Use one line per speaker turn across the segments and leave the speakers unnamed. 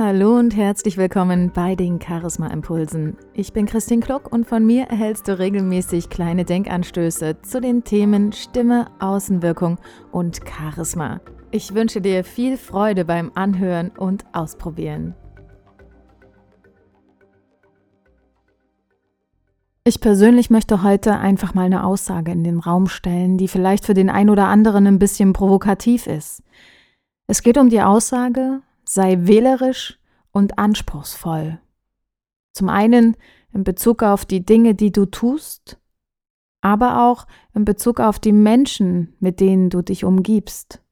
Hallo und herzlich willkommen bei den Charisma Impulsen. Ich bin Christine Kluck und von mir erhältst du regelmäßig kleine Denkanstöße zu den Themen Stimme, Außenwirkung und Charisma. Ich wünsche dir viel Freude beim Anhören und Ausprobieren. Ich persönlich möchte heute einfach mal eine Aussage in den Raum stellen, die vielleicht für den einen oder anderen ein bisschen provokativ ist. Es geht um die Aussage, sei wählerisch und anspruchsvoll. Zum einen in Bezug auf die Dinge, die du tust, aber auch in Bezug auf die Menschen, mit denen du dich umgibst.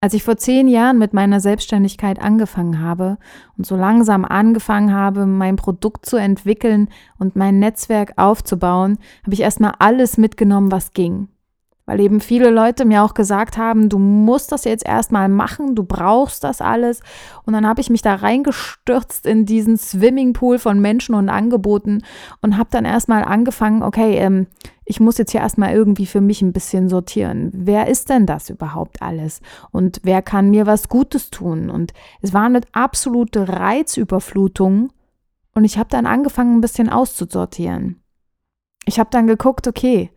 Als ich vor zehn Jahren mit meiner Selbstständigkeit angefangen habe und so langsam angefangen habe, mein Produkt zu entwickeln und mein Netzwerk aufzubauen, habe ich erstmal alles mitgenommen, was ging weil eben viele Leute mir auch gesagt haben, du musst das jetzt erstmal machen, du brauchst das alles. Und dann habe ich mich da reingestürzt in diesen Swimmingpool von Menschen und Angeboten und habe dann erstmal angefangen, okay, ähm, ich muss jetzt hier erstmal irgendwie für mich ein bisschen sortieren. Wer ist denn das überhaupt alles? Und wer kann mir was Gutes tun? Und es war eine absolute Reizüberflutung. Und ich habe dann angefangen, ein bisschen auszusortieren. Ich habe dann geguckt, okay,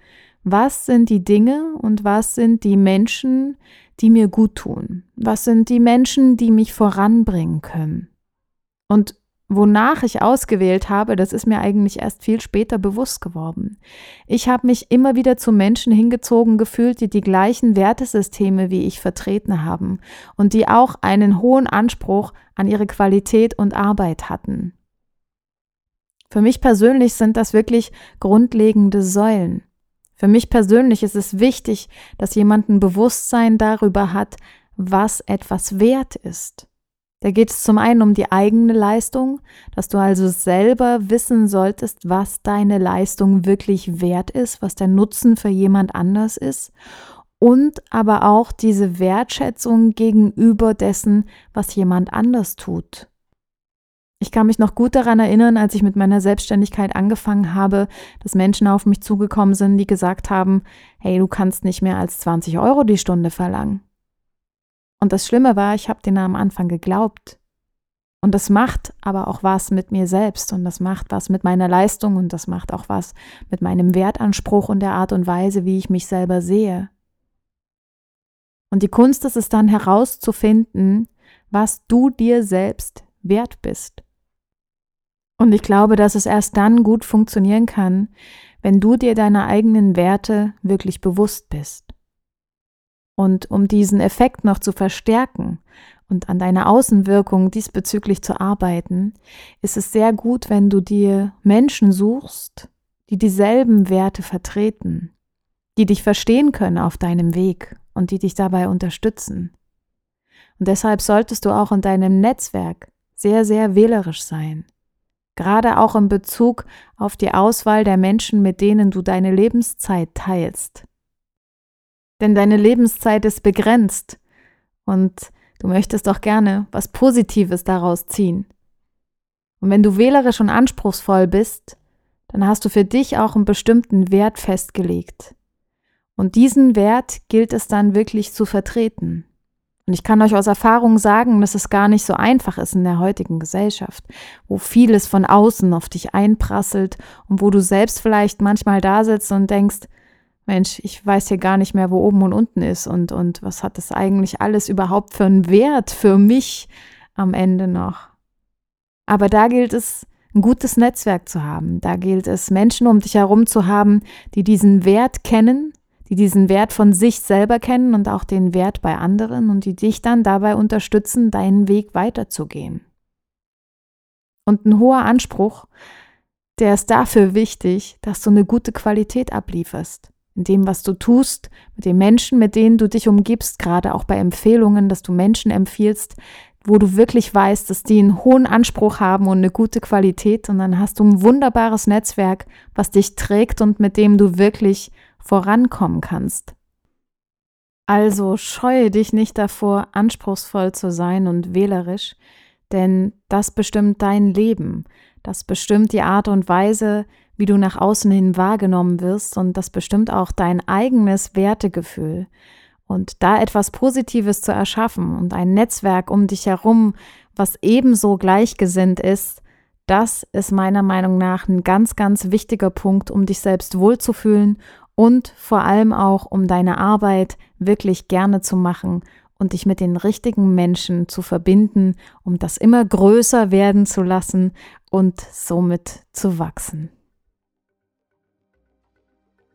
was sind die Dinge und was sind die Menschen, die mir gut tun? Was sind die Menschen, die mich voranbringen können? Und wonach ich ausgewählt habe, das ist mir eigentlich erst viel später bewusst geworden. Ich habe mich immer wieder zu Menschen hingezogen gefühlt, die die gleichen Wertesysteme wie ich vertreten haben und die auch einen hohen Anspruch an ihre Qualität und Arbeit hatten. Für mich persönlich sind das wirklich grundlegende Säulen. Für mich persönlich ist es wichtig, dass jemand ein Bewusstsein darüber hat, was etwas wert ist. Da geht es zum einen um die eigene Leistung, dass du also selber wissen solltest, was deine Leistung wirklich wert ist, was der Nutzen für jemand anders ist und aber auch diese Wertschätzung gegenüber dessen, was jemand anders tut. Ich kann mich noch gut daran erinnern, als ich mit meiner Selbstständigkeit angefangen habe, dass Menschen auf mich zugekommen sind, die gesagt haben, hey, du kannst nicht mehr als 20 Euro die Stunde verlangen. Und das Schlimme war, ich habe denen am Anfang geglaubt. Und das macht aber auch was mit mir selbst und das macht was mit meiner Leistung und das macht auch was mit meinem Wertanspruch und der Art und Weise, wie ich mich selber sehe. Und die Kunst ist es dann herauszufinden, was du dir selbst wert bist. Und ich glaube, dass es erst dann gut funktionieren kann, wenn du dir deiner eigenen Werte wirklich bewusst bist. Und um diesen Effekt noch zu verstärken und an deiner Außenwirkung diesbezüglich zu arbeiten, ist es sehr gut, wenn du dir Menschen suchst, die dieselben Werte vertreten, die dich verstehen können auf deinem Weg und die dich dabei unterstützen. Und deshalb solltest du auch in deinem Netzwerk sehr, sehr wählerisch sein gerade auch in Bezug auf die Auswahl der Menschen, mit denen du deine Lebenszeit teilst. Denn deine Lebenszeit ist begrenzt und du möchtest doch gerne was Positives daraus ziehen. Und wenn du wählerisch und anspruchsvoll bist, dann hast du für dich auch einen bestimmten Wert festgelegt. Und diesen Wert gilt es dann wirklich zu vertreten. Und ich kann euch aus Erfahrung sagen, dass es gar nicht so einfach ist in der heutigen Gesellschaft, wo vieles von außen auf dich einprasselt und wo du selbst vielleicht manchmal da sitzt und denkst, Mensch, ich weiß hier gar nicht mehr, wo oben und unten ist und, und was hat das eigentlich alles überhaupt für einen Wert für mich am Ende noch. Aber da gilt es, ein gutes Netzwerk zu haben. Da gilt es, Menschen um dich herum zu haben, die diesen Wert kennen, die diesen Wert von sich selber kennen und auch den Wert bei anderen und die dich dann dabei unterstützen, deinen Weg weiterzugehen. Und ein hoher Anspruch, der ist dafür wichtig, dass du eine gute Qualität ablieferst. In dem, was du tust, mit den Menschen, mit denen du dich umgibst, gerade auch bei Empfehlungen, dass du Menschen empfiehlst, wo du wirklich weißt, dass die einen hohen Anspruch haben und eine gute Qualität und dann hast du ein wunderbares Netzwerk, was dich trägt und mit dem du wirklich vorankommen kannst. Also scheue dich nicht davor, anspruchsvoll zu sein und wählerisch, denn das bestimmt dein Leben, das bestimmt die Art und Weise, wie du nach außen hin wahrgenommen wirst und das bestimmt auch dein eigenes Wertegefühl. Und da etwas Positives zu erschaffen und ein Netzwerk um dich herum, was ebenso gleichgesinnt ist, das ist meiner Meinung nach ein ganz, ganz wichtiger Punkt, um dich selbst wohlzufühlen und vor allem auch, um deine Arbeit wirklich gerne zu machen und dich mit den richtigen Menschen zu verbinden, um das immer größer werden zu lassen und somit zu wachsen.